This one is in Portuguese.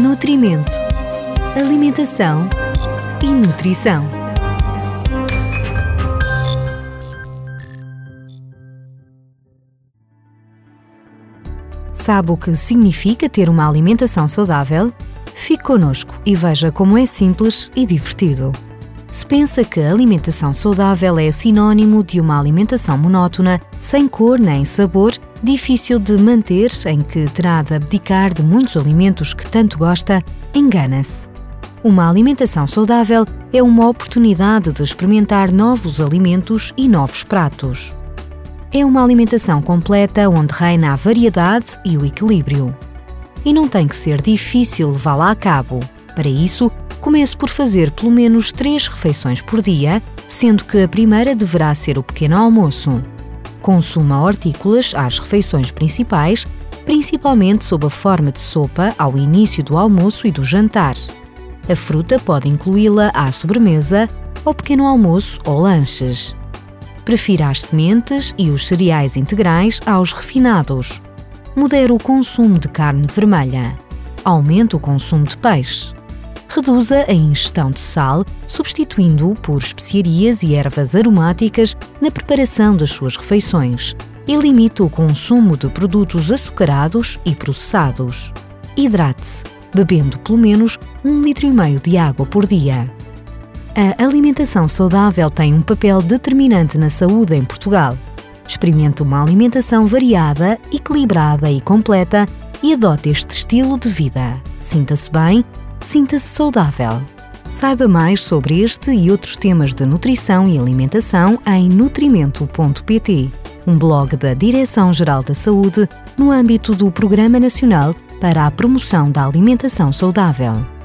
Nutrimento, Alimentação e Nutrição. Sabe o que significa ter uma alimentação saudável? Fique connosco e veja como é simples e divertido. Se pensa que a alimentação saudável é sinônimo de uma alimentação monótona, sem cor nem sabor, difícil de manter, em que terá de abdicar de muitos alimentos que tanto gosta, engana-se. Uma alimentação saudável é uma oportunidade de experimentar novos alimentos e novos pratos. É uma alimentação completa onde reina a variedade e o equilíbrio. E não tem que ser difícil levá-la a cabo. Para isso, comece por fazer pelo menos três refeições por dia, sendo que a primeira deverá ser o pequeno almoço. Consuma hortícolas às refeições principais, principalmente sob a forma de sopa ao início do almoço e do jantar. A fruta pode incluí-la à sobremesa, ao pequeno almoço ou lanches. Prefira as sementes e os cereais integrais aos refinados. Modere o consumo de carne vermelha. Aumente o consumo de peixe. Reduza a ingestão de sal, substituindo-o por especiarias e ervas aromáticas na preparação das suas refeições e limite o consumo de produtos açucarados e processados. Hidrate-se, bebendo pelo menos um litro e meio de água por dia. A alimentação saudável tem um papel determinante na saúde em Portugal. Experimente uma alimentação variada, equilibrada e completa e adote este estilo de vida. Sinta-se bem sinta-se saudável. Saiba mais sobre este e outros temas de nutrição e alimentação em nutrimento.pt, um blog da Direção-Geral da Saúde no âmbito do Programa Nacional para a Promoção da Alimentação Saudável.